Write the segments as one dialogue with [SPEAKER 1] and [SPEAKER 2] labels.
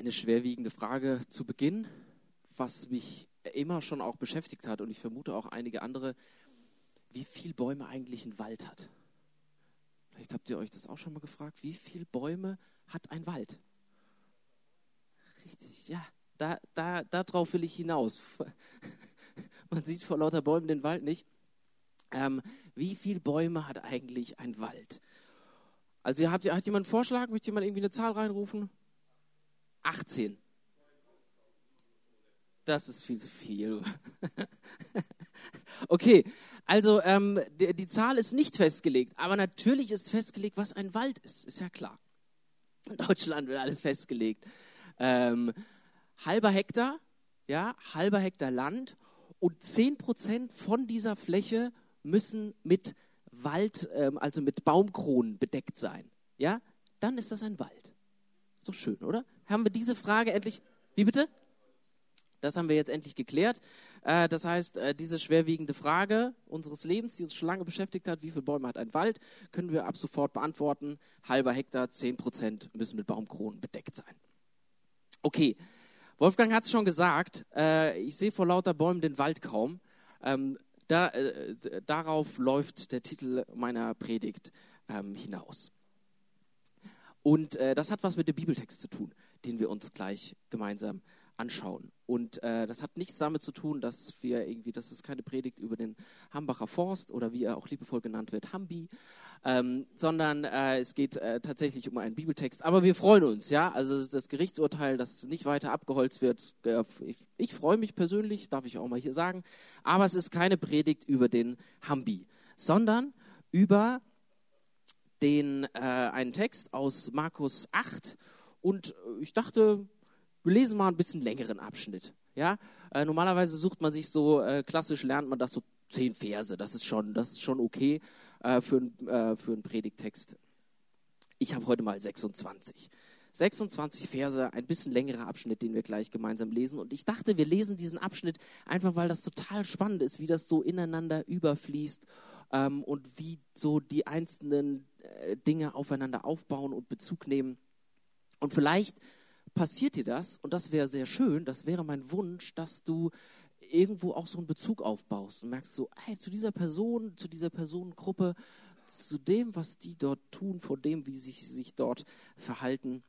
[SPEAKER 1] eine schwerwiegende Frage zu Beginn, was mich immer schon auch beschäftigt hat und ich vermute auch einige andere, wie viel Bäume eigentlich ein Wald hat. Vielleicht habt ihr euch das auch schon mal gefragt, wie viele Bäume hat ein Wald? Richtig, ja, da, da, darauf will ich hinaus. Man sieht vor lauter Bäumen den Wald nicht. Ähm, wie viele Bäume hat eigentlich ein Wald? Also habt ihr, hat jemand einen Vorschlag? Möchte jemand irgendwie eine Zahl reinrufen? 18. Das ist viel zu viel. okay, also ähm, die, die, Zahl ist nicht festgelegt, aber natürlich ist festgelegt, was ein Wald ist, ist ja klar. In Deutschland wird alles festgelegt. Ähm, halber Hektar, ja, halber Hektar Land und 10% von dieser Fläche müssen mit Wald, ähm, also mit Baumkronen bedeckt sein. Ja, dann ist das ein Wald. Ist doch schön, oder? Haben wir diese Frage endlich. Wie bitte? Das haben wir jetzt endlich geklärt. Äh, das heißt, äh, diese schwerwiegende Frage unseres Lebens, die uns schon lange beschäftigt hat, wie viele Bäume hat ein Wald, können wir ab sofort beantworten. Halber Hektar, 10 Prozent müssen mit Baumkronen bedeckt sein. Okay, Wolfgang hat es schon gesagt, äh, ich sehe vor lauter Bäumen den Wald kaum. Ähm, da, darauf läuft der Titel meiner Predigt ähm, hinaus. Und das hat was mit dem Bibeltext zu tun, den wir uns gleich gemeinsam anschauen. Und äh, das hat nichts damit zu tun, dass wir irgendwie, das ist keine Predigt über den Hambacher Forst oder wie er auch liebevoll genannt wird, Hambi, ähm, sondern äh, es geht äh, tatsächlich um einen Bibeltext. Aber wir freuen uns, ja. Also das Gerichtsurteil, das nicht weiter abgeholzt wird. Äh, ich, ich freue mich persönlich, darf ich auch mal hier sagen. Aber es ist keine Predigt über den Hambi, sondern über den äh, einen Text aus Markus 8. Und ich dachte, wir lesen mal ein bisschen längeren Abschnitt. Ja? Äh, normalerweise sucht man sich so, äh, klassisch lernt man das so zehn Verse. Das ist schon, das ist schon okay äh, für, äh, für einen Predigtext. Ich habe heute mal 26. 26 Verse, ein bisschen längerer Abschnitt, den wir gleich gemeinsam lesen. Und ich dachte, wir lesen diesen Abschnitt einfach, weil das total spannend ist, wie das so ineinander überfließt ähm, und wie so die einzelnen äh, Dinge aufeinander aufbauen und Bezug nehmen. Und vielleicht passiert dir das, und das wäre sehr schön, das wäre mein Wunsch, dass du irgendwo auch so einen Bezug aufbaust und merkst so, hey, zu dieser Person, zu dieser Personengruppe, zu dem, was die dort tun, vor dem, wie sie sich dort verhalten,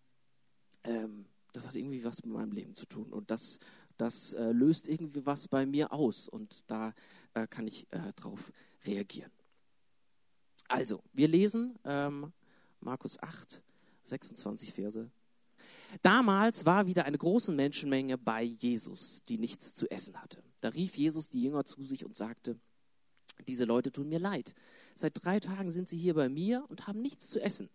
[SPEAKER 1] ähm, das hat irgendwie was mit meinem Leben zu tun. Und das, das äh, löst irgendwie was bei mir aus und da äh, kann ich äh, drauf reagieren. Also, wir lesen ähm, Markus 8, 26 Verse Damals war wieder eine große Menschenmenge bei Jesus, die nichts zu essen hatte. Da rief Jesus die Jünger zu sich und sagte, diese Leute tun mir leid. Seit drei Tagen sind sie hier bei mir und haben nichts zu essen.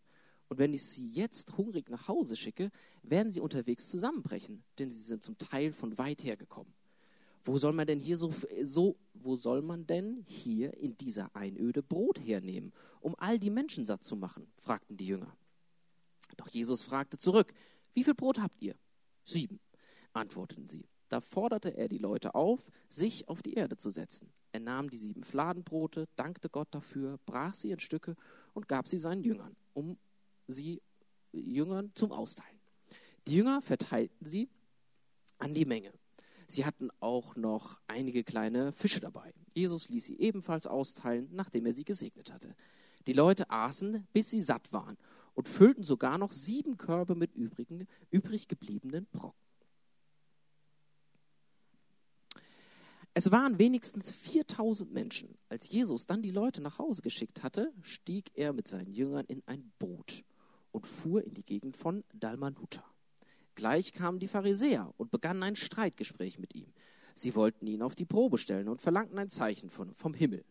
[SPEAKER 1] Und wenn ich sie jetzt hungrig nach Hause schicke, werden sie unterwegs zusammenbrechen, denn sie sind zum Teil von weit her gekommen. Wo soll man denn hier so, so, wo soll man denn hier in dieser Einöde Brot hernehmen, um all die Menschen satt zu machen? fragten die Jünger. Doch Jesus fragte zurück, wie viel Brot habt ihr? Sieben, antworteten sie. Da forderte er die Leute auf, sich auf die Erde zu setzen. Er nahm die sieben Fladenbrote, dankte Gott dafür, brach sie in Stücke und gab sie seinen Jüngern, um sie Jüngern zum Austeilen. Die Jünger verteilten sie an die Menge. Sie hatten auch noch einige kleine Fische dabei. Jesus ließ sie ebenfalls austeilen, nachdem er sie gesegnet hatte. Die Leute aßen, bis sie satt waren und füllten sogar noch sieben Körbe mit übrigen, übrig gebliebenen Brocken. Es waren wenigstens 4000 Menschen. Als Jesus dann die Leute nach Hause geschickt hatte, stieg er mit seinen Jüngern in ein Boot und fuhr in die Gegend von Dalmanuta. Gleich kamen die Pharisäer und begannen ein Streitgespräch mit ihm. Sie wollten ihn auf die Probe stellen und verlangten ein Zeichen von, vom Himmel.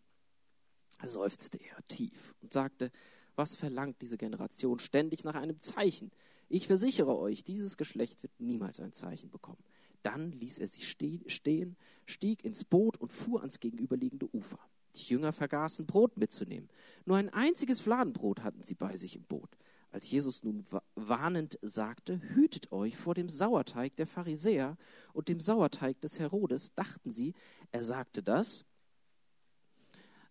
[SPEAKER 1] Da seufzte er tief und sagte, was verlangt diese Generation ständig nach einem Zeichen? Ich versichere euch, dieses Geschlecht wird niemals ein Zeichen bekommen. Dann ließ er sie stehen, stieg ins Boot und fuhr ans gegenüberliegende Ufer. Die Jünger vergaßen, Brot mitzunehmen. Nur ein einziges Fladenbrot hatten sie bei sich im Boot. Als Jesus nun warnend sagte, hütet euch vor dem Sauerteig der Pharisäer und dem Sauerteig des Herodes, dachten sie, er sagte das,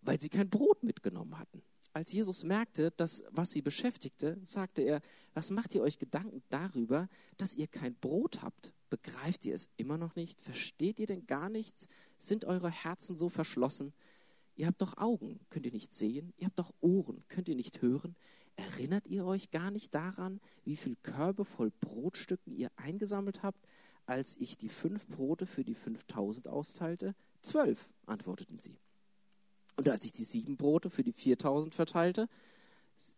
[SPEAKER 1] weil sie kein Brot mitgenommen hatten. als Jesus merkte, dass was sie beschäftigte, sagte er, was macht ihr euch Gedanken darüber, dass ihr kein Brot habt? Begreift ihr es immer noch nicht? Versteht ihr denn gar nichts? Sind eure Herzen so verschlossen? Ihr habt doch Augen, könnt ihr nicht sehen? Ihr habt doch Ohren, könnt ihr nicht hören? Erinnert ihr euch gar nicht daran, wie viel Körbe voll Brotstücken ihr eingesammelt habt, als ich die fünf Brote für die fünftausend austeilte? Zwölf, antworteten sie. Und als ich die sieben Brote für die viertausend verteilte,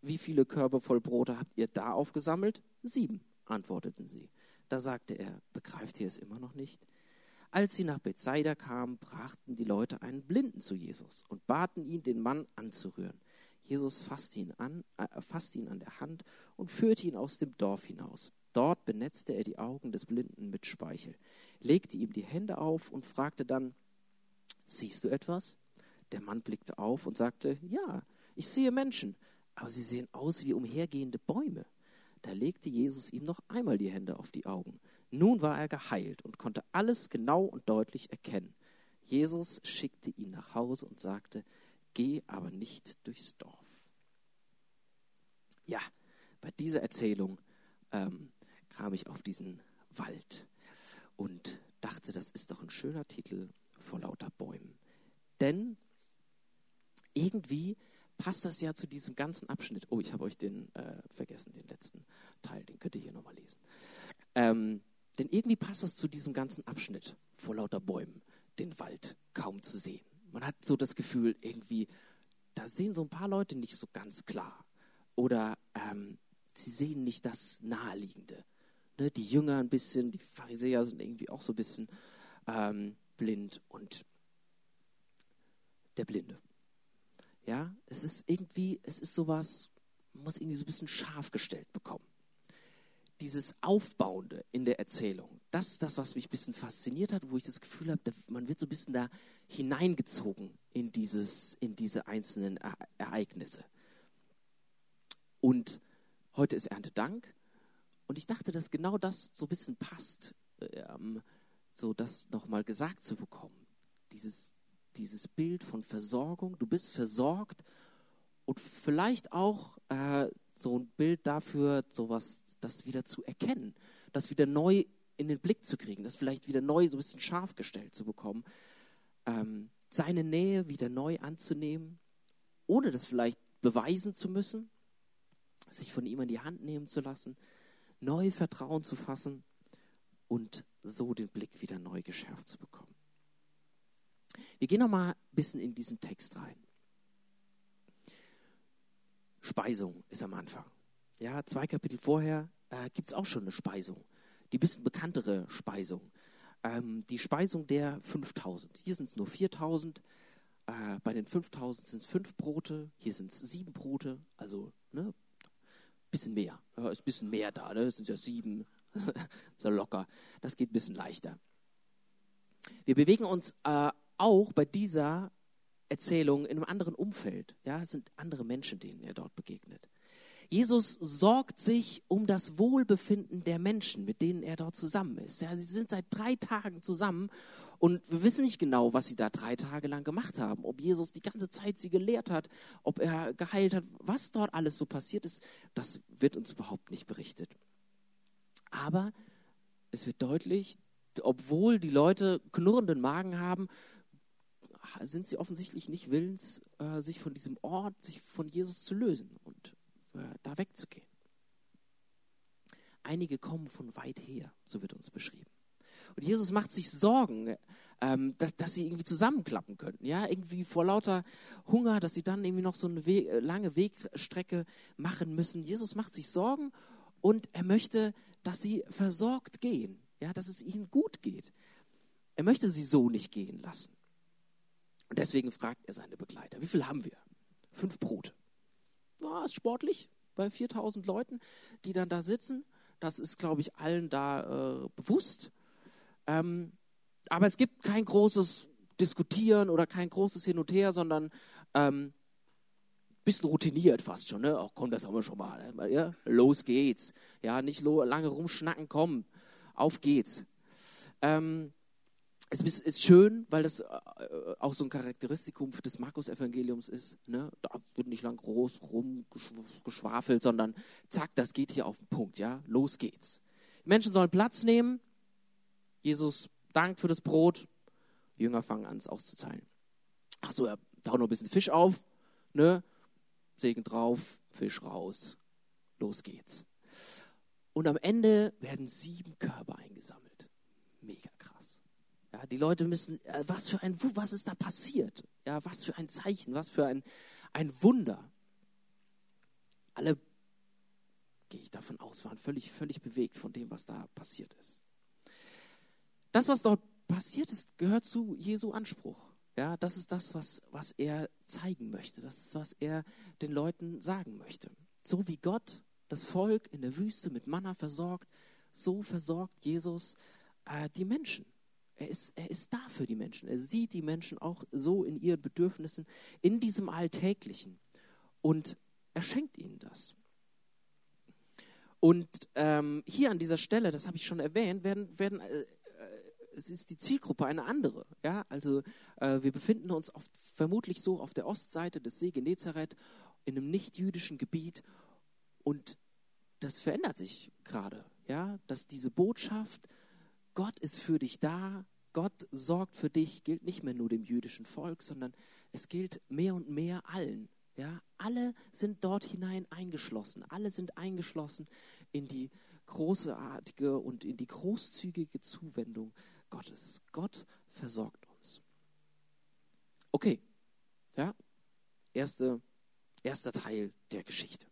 [SPEAKER 1] wie viele Körbe voll Brote habt ihr da aufgesammelt? Sieben, antworteten sie. Da sagte er, begreift ihr es immer noch nicht? Als sie nach Bethsaida kamen, brachten die Leute einen Blinden zu Jesus und baten ihn, den Mann anzurühren. Jesus fasste ihn an, äh, fasste ihn an der Hand und führte ihn aus dem Dorf hinaus. Dort benetzte er die Augen des Blinden mit Speichel, legte ihm die Hände auf und fragte dann, siehst du etwas? Der Mann blickte auf und sagte, ja, ich sehe Menschen, aber sie sehen aus wie umhergehende Bäume. Da legte Jesus ihm noch einmal die Hände auf die Augen. Nun war er geheilt und konnte alles genau und deutlich erkennen. Jesus schickte ihn nach Hause und sagte, geh aber nicht durchs Dorf. Ja, bei dieser Erzählung ähm, kam ich auf diesen Wald und dachte, das ist doch ein schöner Titel vor lauter Bäumen. Denn irgendwie passt das ja zu diesem ganzen Abschnitt. Oh, ich habe euch den äh, vergessen, den letzten Teil, den könnt ihr hier nochmal lesen. Ähm, denn irgendwie passt das zu diesem ganzen Abschnitt vor lauter Bäumen, den Wald kaum zu sehen. Man hat so das Gefühl, irgendwie, da sehen so ein paar Leute nicht so ganz klar. Oder ähm, sie sehen nicht das Naheliegende. Ne, die Jünger ein bisschen, die Pharisäer sind irgendwie auch so ein bisschen ähm, blind und der Blinde. Ja, es ist irgendwie, es ist sowas, man muss irgendwie so ein bisschen scharf gestellt bekommen. Dieses Aufbauende in der Erzählung, das ist das, was mich ein bisschen fasziniert hat, wo ich das Gefühl habe, man wird so ein bisschen da hineingezogen in, dieses, in diese einzelnen Ereignisse. Und heute ist Erntedank und ich dachte, dass genau das so ein bisschen passt, ähm, so das nochmal gesagt zu bekommen. Dieses, dieses Bild von Versorgung. Du bist versorgt und vielleicht auch äh, so ein Bild dafür, sowas, das wieder zu erkennen, das wieder neu in den Blick zu kriegen, das vielleicht wieder neu so ein bisschen scharf gestellt zu bekommen, ähm, seine Nähe wieder neu anzunehmen, ohne das vielleicht beweisen zu müssen, sich von ihm an die Hand nehmen zu lassen, neu Vertrauen zu fassen und so den Blick wieder neu geschärft zu bekommen. Wir gehen noch mal ein bisschen in diesen Text rein. Speisung ist am Anfang. Ja, zwei Kapitel vorher äh, gibt es auch schon eine Speisung. Die bisschen bekanntere Speisung. Ähm, die Speisung der 5000. Hier sind es nur 4000. Äh, bei den 5000 sind es fünf Brote. Hier sind es sieben Brote. Also, ne, bisschen mehr. Ja, ist ein bisschen mehr da. Ne? Es sind ja sieben. so locker. Das geht ein bisschen leichter. Wir bewegen uns äh, auch bei dieser Erzählung in einem anderen Umfeld. Ja, es sind andere Menschen, denen er dort begegnet. Jesus sorgt sich um das Wohlbefinden der Menschen, mit denen er dort zusammen ist. Ja, sie sind seit drei Tagen zusammen und wir wissen nicht genau, was sie da drei Tage lang gemacht haben. Ob Jesus die ganze Zeit sie gelehrt hat, ob er geheilt hat, was dort alles so passiert ist, das wird uns überhaupt nicht berichtet. Aber es wird deutlich, obwohl die Leute knurrenden Magen haben, sind sie offensichtlich nicht willens, äh, sich von diesem Ort, sich von Jesus zu lösen und da wegzugehen. Einige kommen von weit her, so wird uns beschrieben. Und Jesus macht sich Sorgen, ähm, dass, dass, sie irgendwie zusammenklappen könnten. Ja, irgendwie vor lauter Hunger, dass sie dann irgendwie noch so eine We äh, lange Wegstrecke machen müssen. Jesus macht sich Sorgen und er möchte, dass sie versorgt gehen. Ja, dass es ihnen gut geht. Er möchte sie so nicht gehen lassen. Und deswegen fragt er seine Begleiter, wie viel haben wir? Fünf Brote. Ja, ist sportlich bei 4000 Leuten, die dann da sitzen. Das ist, glaube ich, allen da äh, bewusst. Ähm, aber es gibt kein großes Diskutieren oder kein großes Hin und Her, sondern ähm, bisschen routiniert fast schon. Ne? Ach komm, das haben wir schon mal. Ne? Ja? Los geht's. Ja, nicht lange rumschnacken, komm, auf geht's. Ähm, es ist schön, weil das äh, auch so ein Charakteristikum des Markus-Evangeliums ist. Ne? Da wird nicht lang groß rumgeschwafelt, sondern zack, das geht hier auf den Punkt. Ja? Los geht's. Die Menschen sollen Platz nehmen. Jesus dankt für das Brot. Die Jünger fangen an, es auszuzahlen. Ach so, er taut noch ein bisschen Fisch auf. Ne? Segen drauf, Fisch raus. Los geht's. Und am Ende werden sieben Körper eingesammelt. Ja, die Leute müssen, äh, was für ein, was ist da passiert? Ja, was für ein Zeichen, was für ein, ein Wunder. Alle, gehe ich davon aus, waren völlig, völlig bewegt von dem, was da passiert ist. Das, was dort passiert ist, gehört zu Jesu Anspruch. Ja, das ist das, was, was er zeigen möchte. Das ist, was er den Leuten sagen möchte. So wie Gott das Volk in der Wüste mit Manna versorgt, so versorgt Jesus äh, die Menschen. Er ist, er ist da für die Menschen. Er sieht die Menschen auch so in ihren Bedürfnissen, in diesem Alltäglichen. Und er schenkt ihnen das. Und ähm, hier an dieser Stelle, das habe ich schon erwähnt, werden, werden äh, äh es ist die Zielgruppe eine andere. Ja? Also äh, wir befinden uns auf, vermutlich so auf der Ostseite des See Genezareth in einem nicht-jüdischen Gebiet und das verändert sich gerade, ja, dass diese Botschaft, Gott ist für dich da, Gott sorgt für dich, gilt nicht mehr nur dem jüdischen Volk, sondern es gilt mehr und mehr allen. Ja, alle sind dort hinein eingeschlossen. Alle sind eingeschlossen in die großartige und in die großzügige Zuwendung Gottes. Gott versorgt uns. Okay, ja, erste, erster Teil der Geschichte.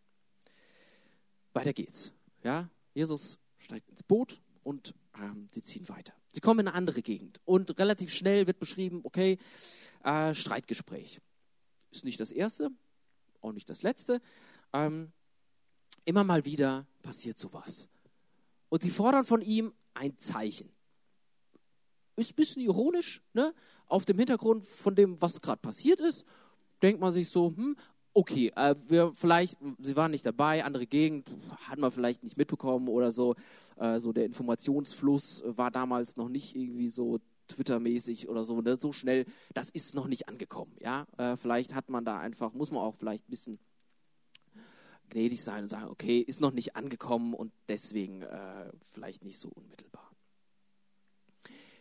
[SPEAKER 1] Weiter geht's. Ja, Jesus steigt ins Boot und ähm, sie ziehen weiter. Sie kommen in eine andere Gegend und relativ schnell wird beschrieben, okay, äh, Streitgespräch. Ist nicht das erste, auch nicht das letzte. Ähm, immer mal wieder passiert sowas. Und sie fordern von ihm ein Zeichen. Ist ein bisschen ironisch, ne? Auf dem Hintergrund von dem, was gerade passiert ist, denkt man sich so, hm, okay, äh, wir vielleicht, Sie waren nicht dabei, andere Gegend, hat man vielleicht nicht mitbekommen oder so. Äh, so der Informationsfluss war damals noch nicht irgendwie so Twitter-mäßig oder so, ne? so schnell, das ist noch nicht angekommen. Ja? Äh, vielleicht hat man da einfach, muss man auch vielleicht ein bisschen gnädig sein und sagen, okay, ist noch nicht angekommen und deswegen äh, vielleicht nicht so unmittelbar.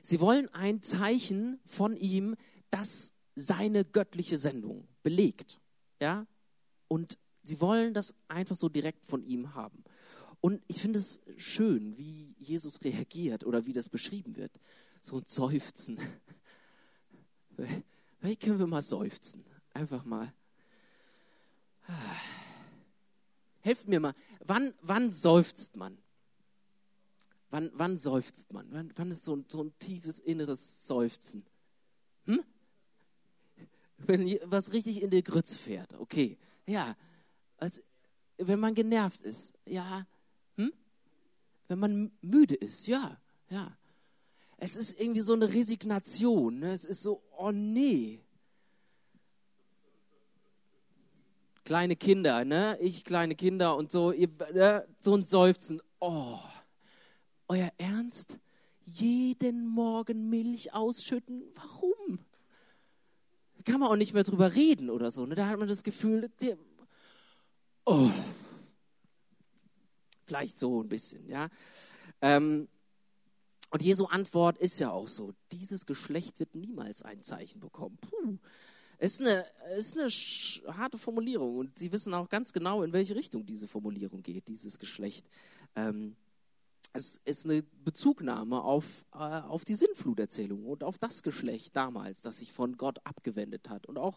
[SPEAKER 1] Sie wollen ein Zeichen von ihm, das seine göttliche Sendung belegt. Ja? Und sie wollen das einfach so direkt von ihm haben. Und ich finde es schön, wie Jesus reagiert oder wie das beschrieben wird. So ein Seufzen. Vielleicht können wir mal seufzen. Einfach mal. Helft mir mal. Wann, wann seufzt man? Wann, wann seufzt man? Wann, wann ist so ein, so ein tiefes inneres Seufzen? Hm? Wenn was richtig in die Grütze fährt, okay. Ja, also, wenn man genervt ist, ja. Wenn man müde ist, ja, ja. Es ist irgendwie so eine Resignation. Ne? Es ist so, oh nee. Kleine Kinder, ne? Ich kleine Kinder und so, ihr, ne? so ein Seufzen. Oh, euer Ernst? Jeden Morgen Milch ausschütten? Warum? kann man auch nicht mehr drüber reden oder so. Ne? Da hat man das Gefühl, oh, vielleicht so ein bisschen, ja. Ähm, und Jesu Antwort ist ja auch so: Dieses Geschlecht wird niemals ein Zeichen bekommen. Puh. Ist eine, ist eine harte Formulierung und Sie wissen auch ganz genau, in welche Richtung diese Formulierung geht, dieses Geschlecht. Ähm, es ist eine Bezugnahme auf, äh, auf die Sinnfluterzählung und auf das Geschlecht damals, das sich von Gott abgewendet hat. Und auch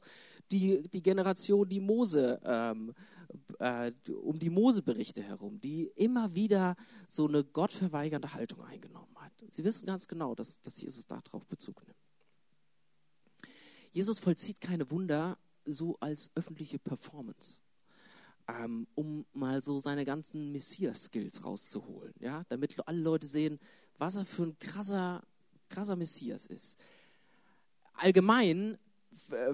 [SPEAKER 1] die, die Generation, die Mose, ähm, äh, um die Mose-Berichte herum, die immer wieder so eine gottverweigernde Haltung eingenommen hat. Sie wissen ganz genau, dass, dass Jesus darauf Bezug nimmt. Jesus vollzieht keine Wunder so als öffentliche Performance ähm, um mal so seine ganzen Messias-Skills rauszuholen, ja, damit alle Leute sehen, was er für ein krasser, krasser Messias ist. Allgemein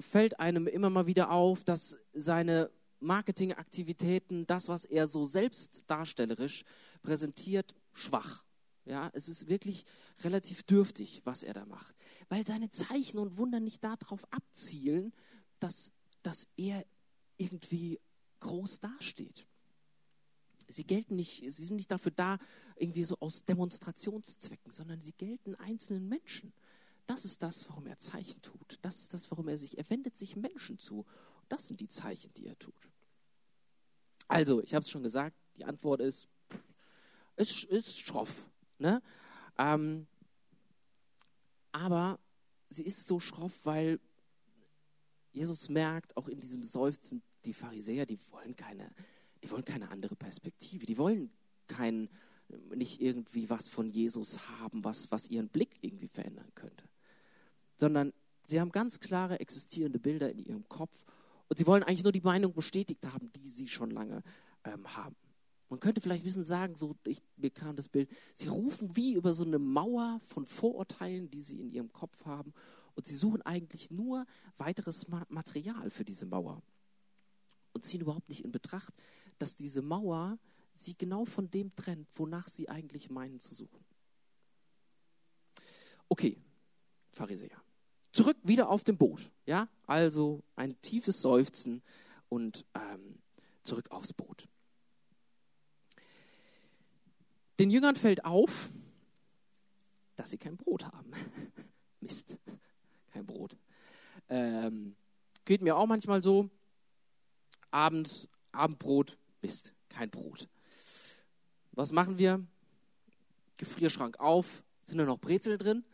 [SPEAKER 1] fällt einem immer mal wieder auf, dass seine Marketingaktivitäten, das, was er so selbst darstellerisch präsentiert, schwach Ja, es ist wirklich relativ dürftig, was er da macht. Weil seine Zeichen und Wunder nicht darauf abzielen, dass, dass er irgendwie groß dasteht. Sie gelten nicht, sie sind nicht dafür da, irgendwie so aus Demonstrationszwecken, sondern sie gelten einzelnen Menschen. Das ist das, warum er Zeichen tut. Das ist das, warum er sich, er wendet sich Menschen zu. Das sind die Zeichen, die er tut. Also, ich habe es schon gesagt, die Antwort ist, ist, ist schroff. Ne? Ähm, aber sie ist so schroff, weil Jesus merkt, auch in diesem Seufzen, die Pharisäer, die wollen keine, die wollen keine andere Perspektive. Die wollen kein, nicht irgendwie was von Jesus haben, was, was ihren Blick irgendwie verändern könnte. Sondern sie haben ganz klare existierende Bilder in ihrem Kopf und sie wollen eigentlich nur die Meinung bestätigt haben, die sie schon lange ähm, haben. Man könnte vielleicht ein bisschen sagen, so ich, mir kam das Bild, sie rufen wie über so eine Mauer von Vorurteilen, die sie in ihrem Kopf haben und sie suchen eigentlich nur weiteres Material für diese Mauer und ziehen überhaupt nicht in Betracht, dass diese Mauer sie genau von dem trennt, wonach sie eigentlich meinen zu suchen. Okay, Pharisäer. Zurück wieder auf dem Boot. Ja, also ein tiefes Seufzen und ähm, zurück aufs Boot. Den Jüngern fällt auf, dass sie kein Brot haben. Mist, kein Brot. Ähm, geht mir auch manchmal so. Abends, Abendbrot, Mist, kein Brot. Was machen wir? Gefrierschrank auf, sind da noch Brezeln drin?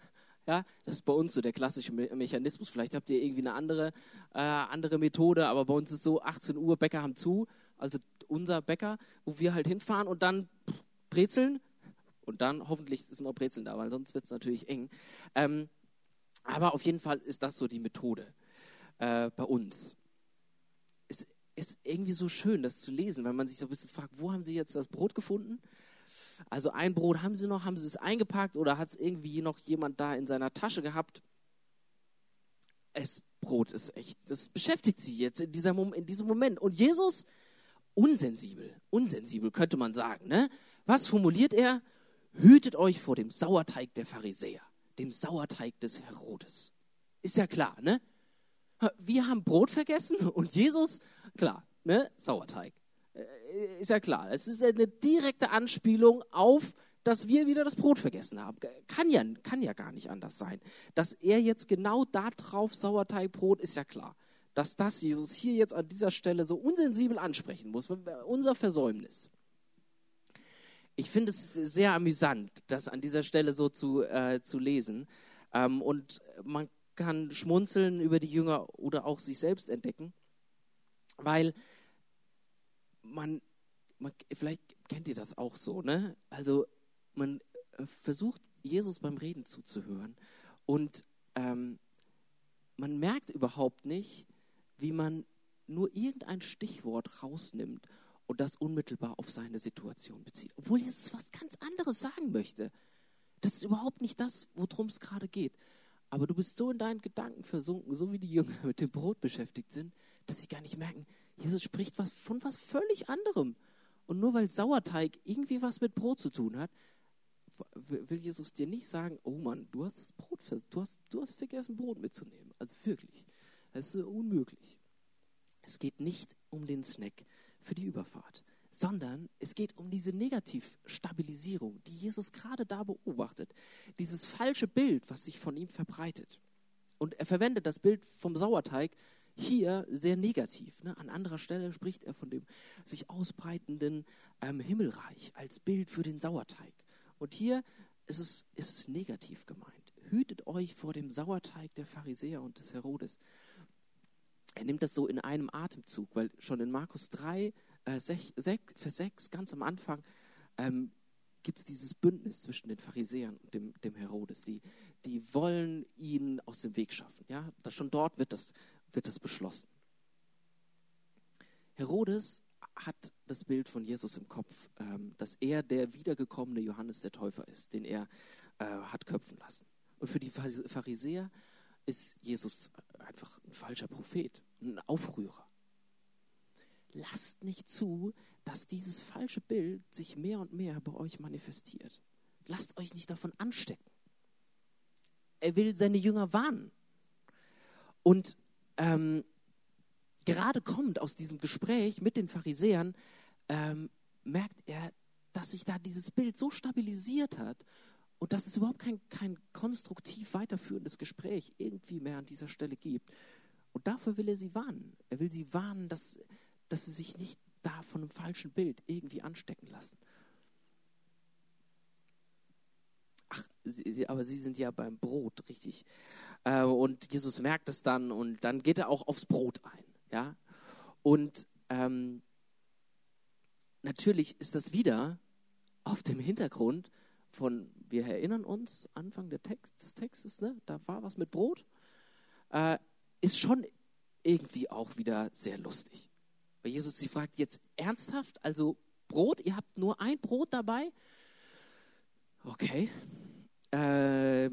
[SPEAKER 1] Ja, das ist bei uns so der klassische Me Mechanismus. Vielleicht habt ihr irgendwie eine andere, äh, andere Methode, aber bei uns ist so, 18 Uhr, Bäcker haben zu, also unser Bäcker, wo wir halt hinfahren und dann Brezeln und dann hoffentlich sind noch Brezeln da, weil sonst wird es natürlich eng. Ähm, aber auf jeden Fall ist das so die Methode äh, bei uns. Ist irgendwie so schön, das zu lesen, weil man sich so ein bisschen fragt, wo haben sie jetzt das Brot gefunden? Also ein Brot haben sie noch, haben sie es eingepackt oder hat es irgendwie noch jemand da in seiner Tasche gehabt? Es Brot ist echt, das beschäftigt sie jetzt in, dieser, in diesem Moment. Und Jesus, unsensibel, unsensibel könnte man sagen. Ne? Was formuliert er? Hütet euch vor dem Sauerteig der Pharisäer, dem Sauerteig des Herodes. Ist ja klar, ne? Wir haben Brot vergessen und Jesus, klar, ne? Sauerteig. Äh, ist ja klar. Es ist eine direkte Anspielung auf, dass wir wieder das Brot vergessen haben. Kann ja, kann ja gar nicht anders sein. Dass er jetzt genau da drauf Sauerteigbrot, ist ja klar. Dass das Jesus hier jetzt an dieser Stelle so unsensibel ansprechen muss, unser Versäumnis. Ich finde es sehr amüsant, das an dieser Stelle so zu, äh, zu lesen. Ähm, und man kann schmunzeln über die Jünger oder auch sich selbst entdecken, weil man, man, vielleicht kennt ihr das auch so, ne? Also man äh, versucht Jesus beim Reden zuzuhören und ähm, man merkt überhaupt nicht, wie man nur irgendein Stichwort rausnimmt und das unmittelbar auf seine Situation bezieht, obwohl Jesus was ganz anderes sagen möchte. Das ist überhaupt nicht das, worum es gerade geht. Aber du bist so in deinen Gedanken versunken, so wie die Jünger mit dem Brot beschäftigt sind, dass sie gar nicht merken, Jesus spricht was von was völlig anderem. Und nur weil Sauerteig irgendwie was mit Brot zu tun hat, will Jesus dir nicht sagen, oh Mann, du hast das Brot, du hast, du hast vergessen, Brot mitzunehmen. Also wirklich, das ist unmöglich. Es geht nicht um den Snack für die Überfahrt, sondern es geht um diese Negativstabilisierung, die Jesus gerade da beobachtet. Dieses falsche Bild, was sich von ihm verbreitet. Und er verwendet das Bild vom Sauerteig hier sehr negativ. Ne? An anderer Stelle spricht er von dem sich ausbreitenden ähm, Himmelreich als Bild für den Sauerteig. Und hier ist es, ist es negativ gemeint. Hütet euch vor dem Sauerteig der Pharisäer und des Herodes. Er nimmt das so in einem Atemzug, weil schon in Markus 3, äh, 6, 6, Vers 6, ganz am Anfang, ähm, gibt es dieses Bündnis zwischen den Pharisäern und dem, dem Herodes. Die, die wollen ihn aus dem Weg schaffen. Ja? Da schon dort wird das, wird das beschlossen. Herodes hat das Bild von Jesus im Kopf, ähm, dass er der wiedergekommene Johannes der Täufer ist, den er äh, hat köpfen lassen. Und für die Pharisäer ist Jesus einfach ein falscher Prophet, ein Aufrührer. Lasst nicht zu, dass dieses falsche Bild sich mehr und mehr bei euch manifestiert. lasst euch nicht davon anstecken. Er will seine Jünger warnen. Und ähm, gerade kommt aus diesem Gespräch mit den Pharisäern, ähm, merkt er, dass sich da dieses Bild so stabilisiert hat und dass es überhaupt kein, kein konstruktiv weiterführendes Gespräch irgendwie mehr an dieser Stelle gibt. Und dafür will er sie warnen. Er will sie warnen, dass, dass sie sich nicht da von einem falschen Bild irgendwie anstecken lassen. Ach, sie, aber sie sind ja beim Brot, richtig. Äh, und Jesus merkt es dann und dann geht er auch aufs Brot ein. Ja? Und ähm, natürlich ist das wieder auf dem Hintergrund von, wir erinnern uns, Anfang Text, des Textes, ne? da war was mit Brot, äh, ist schon irgendwie auch wieder sehr lustig. Weil Jesus sie fragt jetzt ernsthaft, also Brot, ihr habt nur ein Brot dabei? Okay. Äh,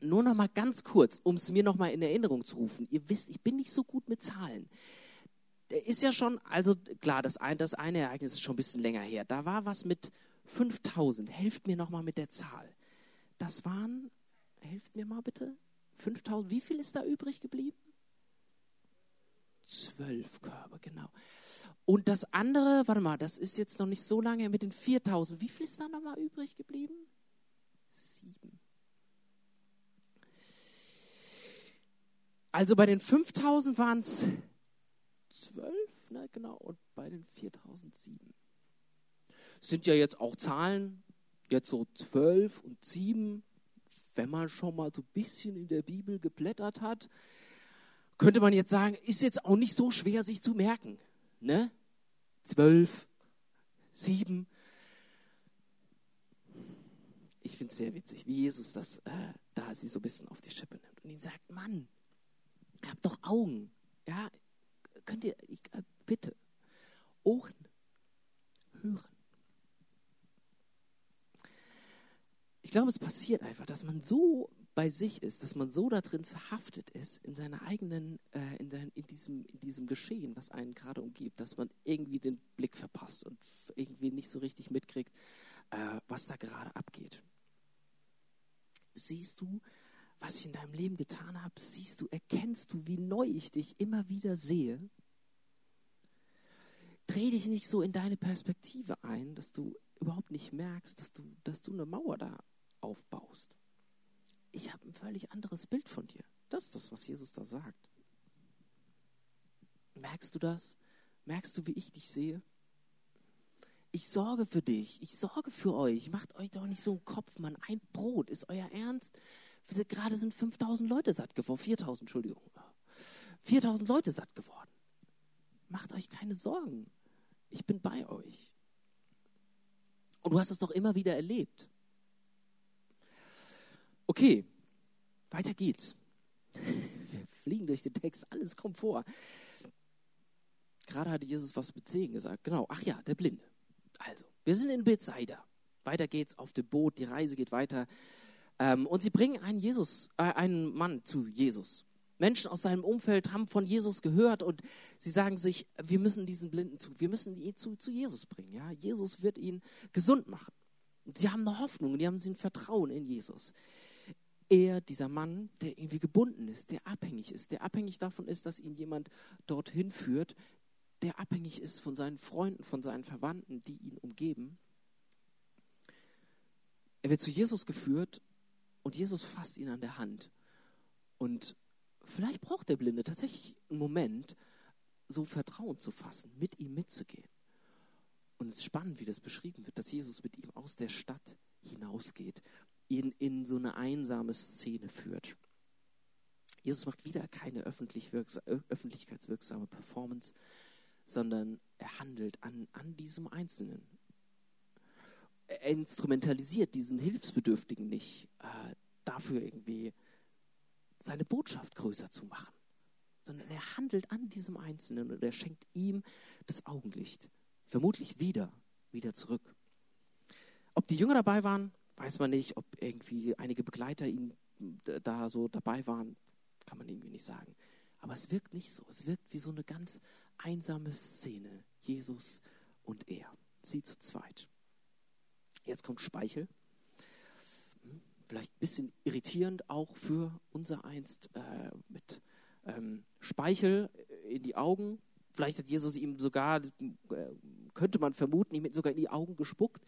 [SPEAKER 1] nur noch mal ganz kurz, um es mir noch mal in Erinnerung zu rufen. Ihr wisst, ich bin nicht so gut mit Zahlen. Der ist ja schon, also klar, das, ein, das eine Ereignis ist schon ein bisschen länger her. Da war was mit 5000. Helft mir noch mal mit der Zahl. Das waren, helft mir mal bitte, 5000. Wie viel ist da übrig geblieben? Zwölf Körbe, genau. Und das andere, warte mal, das ist jetzt noch nicht so lange mit den 4000. Wie viel ist da noch mal übrig geblieben? Sieben. Also bei den 5000 waren es 12, ne, genau, und bei den 4007. Sind ja jetzt auch Zahlen, jetzt so 12 und 7, wenn man schon mal so ein bisschen in der Bibel geblättert hat, könnte man jetzt sagen, ist jetzt auch nicht so schwer sich zu merken. Ne? 12, 7. Ich finde es sehr witzig, wie Jesus das äh, da sie so ein bisschen auf die Schippe nimmt und ihn sagt, Mann, Ihr habt doch Augen. Ja, könnt ihr, ich, äh, bitte, Ohren hören. Ich glaube, es passiert einfach, dass man so bei sich ist, dass man so darin verhaftet ist, in seiner eigenen, äh, in, sein, in, diesem, in diesem Geschehen, was einen gerade umgibt, dass man irgendwie den Blick verpasst und irgendwie nicht so richtig mitkriegt, äh, was da gerade abgeht. Siehst du, was ich in deinem Leben getan habe, siehst du, erkennst du, wie neu ich dich immer wieder sehe. Dreh dich nicht so in deine Perspektive ein, dass du überhaupt nicht merkst, dass du, dass du eine Mauer da aufbaust. Ich habe ein völlig anderes Bild von dir. Das ist das, was Jesus da sagt. Merkst du das? Merkst du, wie ich dich sehe? Ich sorge für dich. Ich sorge für euch. Macht euch doch nicht so einen Kopf, Mann. Ein Brot. Ist euer Ernst? Gerade sind 5000 Leute satt geworden. 4000, Entschuldigung. 4000 Leute satt geworden. Macht euch keine Sorgen. Ich bin bei euch. Und du hast es doch immer wieder erlebt. Okay, weiter geht's. Wir fliegen durch den Text, alles kommt vor. Gerade hatte Jesus was mit Zehen gesagt. Genau, ach ja, der Blinde. Also, wir sind in Bethsaida. Weiter geht's auf dem Boot, die Reise geht weiter. Ähm, und sie bringen einen, Jesus, äh, einen Mann zu Jesus. Menschen aus seinem Umfeld haben von Jesus gehört und sie sagen sich, wir müssen diesen Blinden zu, wir müssen ihn zu, zu Jesus bringen. Ja? Jesus wird ihn gesund machen. Und sie haben eine Hoffnung, die haben ein Vertrauen in Jesus. Er, dieser Mann, der irgendwie gebunden ist, der abhängig ist, der abhängig davon ist, dass ihn jemand dorthin führt, der abhängig ist von seinen Freunden, von seinen Verwandten, die ihn umgeben. Er wird zu Jesus geführt und Jesus fasst ihn an der Hand. Und vielleicht braucht der Blinde tatsächlich einen Moment, so Vertrauen zu fassen, mit ihm mitzugehen. Und es ist spannend, wie das beschrieben wird, dass Jesus mit ihm aus der Stadt hinausgeht, ihn in so eine einsame Szene führt. Jesus macht wieder keine öffentlich öffentlichkeitswirksame Performance, sondern er handelt an, an diesem Einzelnen, er instrumentalisiert diesen Hilfsbedürftigen nicht äh, dafür irgendwie seine Botschaft größer zu machen, sondern er handelt an diesem Einzelnen und er schenkt ihm das Augenlicht. Vermutlich wieder, wieder zurück. Ob die Jünger dabei waren, weiß man nicht. Ob irgendwie einige Begleiter ihn da so dabei waren, kann man irgendwie nicht sagen. Aber es wirkt nicht so. Es wirkt wie so eine ganz einsame Szene. Jesus und er. Sie zu zweit. Jetzt kommt Speichel. Hm, vielleicht ein bisschen irritierend auch für unser Einst äh, mit ähm, Speichel in die Augen. Vielleicht hat Jesus ihm sogar, äh, könnte man vermuten, ihm sogar in die Augen gespuckt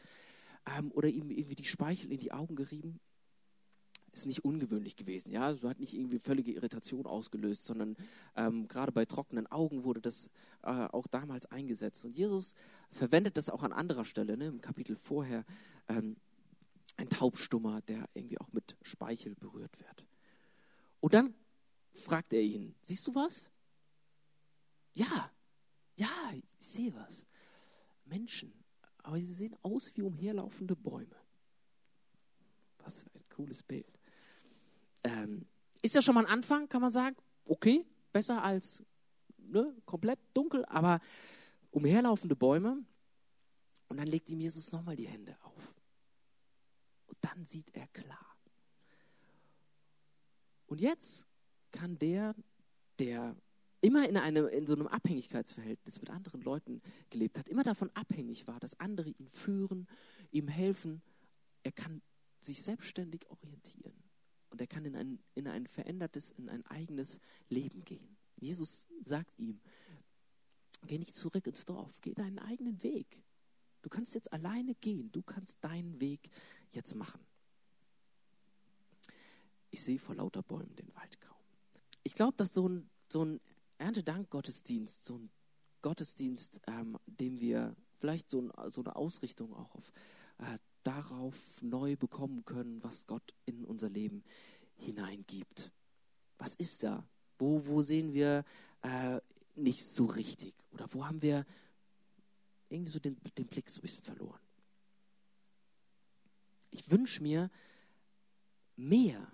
[SPEAKER 1] ähm, oder ihm irgendwie die Speichel in die Augen gerieben ist nicht ungewöhnlich gewesen. Ja, so hat nicht irgendwie völlige Irritation ausgelöst, sondern ähm, gerade bei trockenen Augen wurde das äh, auch damals eingesetzt. Und Jesus verwendet das auch an anderer Stelle, ne, im Kapitel vorher. Ähm, ein Taubstummer, der irgendwie auch mit Speichel berührt wird. Und dann fragt er ihn: Siehst du was? Ja, ja, ich sehe was. Menschen, aber sie sehen aus wie umherlaufende Bäume. Was für ein cooles Bild. Ähm, ist ja schon mal ein Anfang, kann man sagen. Okay, besser als ne, komplett dunkel, aber umherlaufende Bäume. Und dann legt ihm Jesus nochmal die Hände auf. Und dann sieht er klar. Und jetzt kann der, der immer in, eine, in so einem Abhängigkeitsverhältnis mit anderen Leuten gelebt hat, immer davon abhängig war, dass andere ihn führen, ihm helfen, er kann sich selbstständig orientieren. Und er kann in ein, in ein verändertes, in ein eigenes Leben gehen. Jesus sagt ihm, geh nicht zurück ins Dorf, geh deinen eigenen Weg. Du kannst jetzt alleine gehen, du kannst deinen Weg jetzt machen. Ich sehe vor lauter Bäumen den Wald kaum. Ich glaube, dass so ein, so ein Erntedank-Gottesdienst, so ein Gottesdienst, ähm, dem wir vielleicht so, ein, so, eine Ausrichtung auch auf äh, darauf neu bekommen können, was Gott in unser Leben hineingibt. Was ist da? Wo, wo sehen wir äh, nicht so richtig? Oder wo haben wir irgendwie so den, den Blick so ein bisschen verloren? Ich wünsche mir, mehr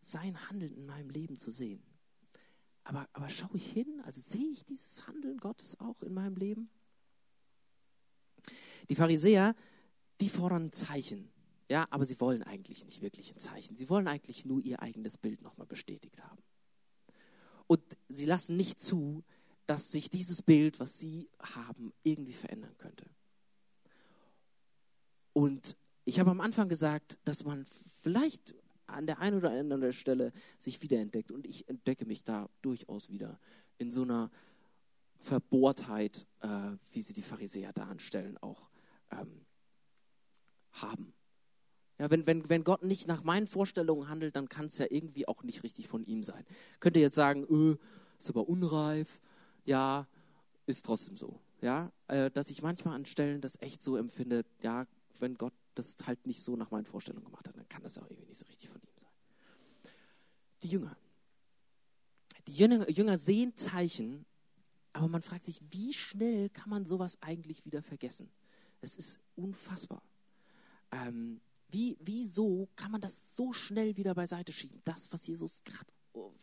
[SPEAKER 1] sein Handeln in meinem Leben zu sehen. Aber, aber schaue ich hin? Also sehe ich dieses Handeln Gottes auch in meinem Leben? Die Pharisäer, die fordern ein Zeichen. Ja, aber sie wollen eigentlich nicht wirklich ein Zeichen. Sie wollen eigentlich nur ihr eigenes Bild nochmal bestätigt haben. Und sie lassen nicht zu, dass sich dieses Bild, was sie haben, irgendwie verändern könnte. Und ich habe am Anfang gesagt, dass man vielleicht an der einen oder anderen Stelle sich wiederentdeckt. Und ich entdecke mich da durchaus wieder in so einer Verbohrtheit, äh, wie sie die Pharisäer da anstellen, auch ähm, haben. Ja, wenn, wenn, wenn Gott nicht nach meinen Vorstellungen handelt, dann kann es ja irgendwie auch nicht richtig von ihm sein. Könnt ihr jetzt sagen, öh, ist aber unreif. Ja, ist trotzdem so. Ja, äh, dass ich manchmal an Stellen das echt so empfinde, ja, wenn Gott das halt nicht so nach meinen Vorstellungen gemacht hat, dann kann das auch irgendwie nicht so richtig von. Die Jünger. Die Jünger, sehen Zeichen, aber man fragt sich, wie schnell kann man sowas eigentlich wieder vergessen? Es ist unfassbar. Ähm, wie, wieso kann man das so schnell wieder beiseite schieben? Das, was Jesus gerade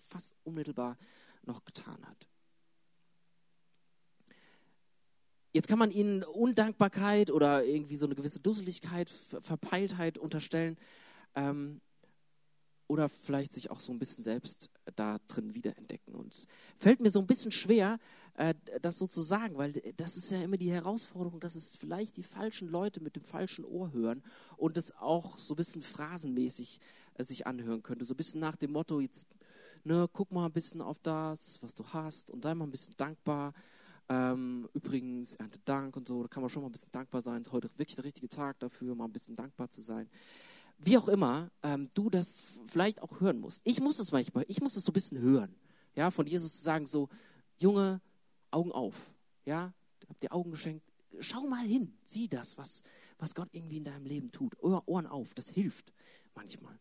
[SPEAKER 1] fast unmittelbar noch getan hat. Jetzt kann man ihnen Undankbarkeit oder irgendwie so eine gewisse Dusseligkeit, Verpeiltheit unterstellen. Ähm, oder vielleicht sich auch so ein bisschen selbst da drin wiederentdecken. Und es fällt mir so ein bisschen schwer, äh, das so zu sagen, weil das ist ja immer die Herausforderung, dass es vielleicht die falschen Leute mit dem falschen Ohr hören und es auch so ein bisschen phrasenmäßig äh, sich anhören könnte. So ein bisschen nach dem Motto, jetzt ne, guck mal ein bisschen auf das, was du hast und sei mal ein bisschen dankbar. Ähm, übrigens, ernte Dank und so, da kann man schon mal ein bisschen dankbar sein. Heute wirklich der richtige Tag dafür, mal ein bisschen dankbar zu sein wie auch immer ähm, du das vielleicht auch hören musst. Ich muss es manchmal, ich muss es so ein bisschen hören. Ja, von Jesus zu sagen, so, Junge, Augen auf. Ja, hab dir Augen geschenkt. Schau mal hin, sieh das, was, was Gott irgendwie in deinem Leben tut. Ohren auf, das hilft manchmal.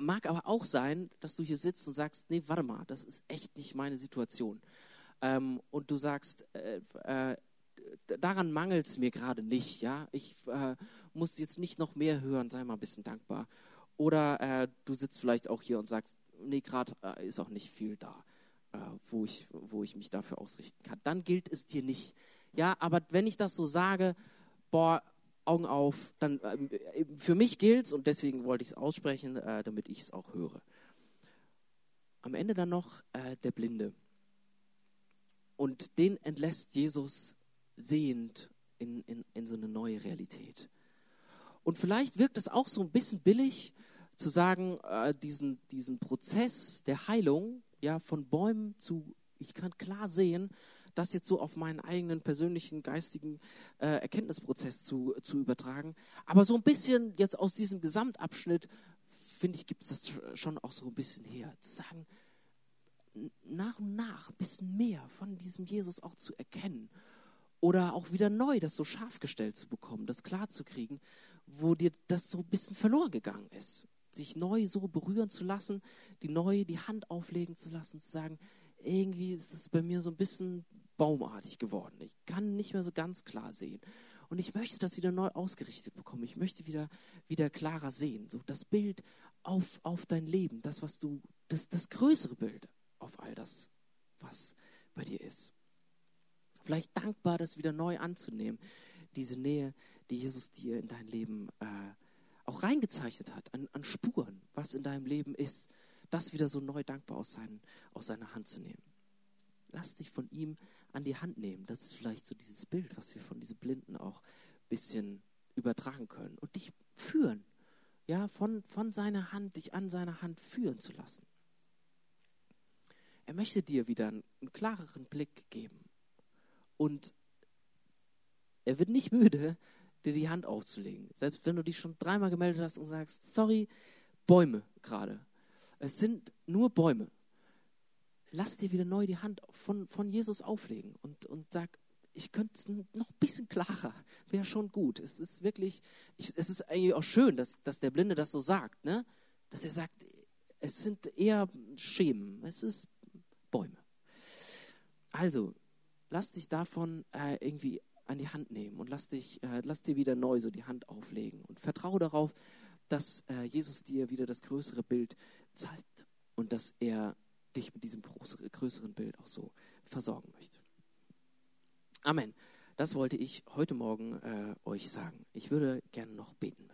[SPEAKER 1] Mag aber auch sein, dass du hier sitzt und sagst, nee, warte mal, das ist echt nicht meine Situation. Ähm, und du sagst, äh, äh, daran mangelt es mir gerade nicht. Ja, ich äh, muss jetzt nicht noch mehr hören, sei mal ein bisschen dankbar. Oder äh, du sitzt vielleicht auch hier und sagst, nee, gerade äh, ist auch nicht viel da, äh, wo, ich, wo ich mich dafür ausrichten kann. Dann gilt es dir nicht. Ja, aber wenn ich das so sage, boah, Augen auf, dann äh, für mich gilt es und deswegen wollte ich es aussprechen, äh, damit ich es auch höre. Am Ende dann noch äh, der Blinde. Und den entlässt Jesus sehend in, in, in so eine neue Realität. Und vielleicht wirkt es auch so ein bisschen billig, zu sagen, äh, diesen, diesen Prozess der Heilung, ja, von Bäumen zu, ich kann klar sehen, das jetzt so auf meinen eigenen persönlichen geistigen äh, Erkenntnisprozess zu, zu übertragen. Aber so ein bisschen jetzt aus diesem Gesamtabschnitt, finde ich, gibt es das schon auch so ein bisschen her. Zu sagen, nach und nach ein bisschen mehr von diesem Jesus auch zu erkennen. Oder auch wieder neu das so scharf gestellt zu bekommen, das klar zu kriegen, wo dir das so ein bisschen verloren gegangen ist. Sich neu so berühren zu lassen, die neu die Hand auflegen zu lassen, zu sagen, irgendwie ist es bei mir so ein bisschen baumartig geworden. Ich kann nicht mehr so ganz klar sehen. Und ich möchte das wieder neu ausgerichtet bekommen. Ich möchte wieder, wieder klarer sehen. So das Bild auf, auf dein Leben, das, was du, das, das größere Bild auf all das, was bei dir ist. Vielleicht dankbar, das wieder neu anzunehmen. Diese Nähe, die Jesus dir in dein Leben äh, auch reingezeichnet hat, an, an Spuren, was in deinem Leben ist, das wieder so neu dankbar aus, seinen, aus seiner Hand zu nehmen. Lass dich von ihm an die Hand nehmen. Das ist vielleicht so dieses Bild, was wir von diesen Blinden auch ein bisschen übertragen können. Und dich führen. Ja, von, von seiner Hand, dich an seiner Hand führen zu lassen. Er möchte dir wieder einen, einen klareren Blick geben. Und er wird nicht müde, dir die Hand aufzulegen. Selbst wenn du dich schon dreimal gemeldet hast und sagst, sorry, Bäume gerade. Es sind nur Bäume lass dir wieder neu die Hand von, von Jesus auflegen und, und sag, ich könnte es noch ein bisschen klarer, wäre schon gut. Es ist wirklich, ich, es ist eigentlich auch schön, dass, dass der Blinde das so sagt, ne? dass er sagt, es sind eher Schemen, es ist Bäume. Also, lass dich davon äh, irgendwie an die Hand nehmen und lass, dich, äh, lass dir wieder neu so die Hand auflegen und vertraue darauf, dass äh, Jesus dir wieder das größere Bild zeigt und dass er dich mit diesem größeren Bild auch so versorgen möchte. Amen. Das wollte ich heute Morgen äh, euch sagen. Ich würde gerne noch beten.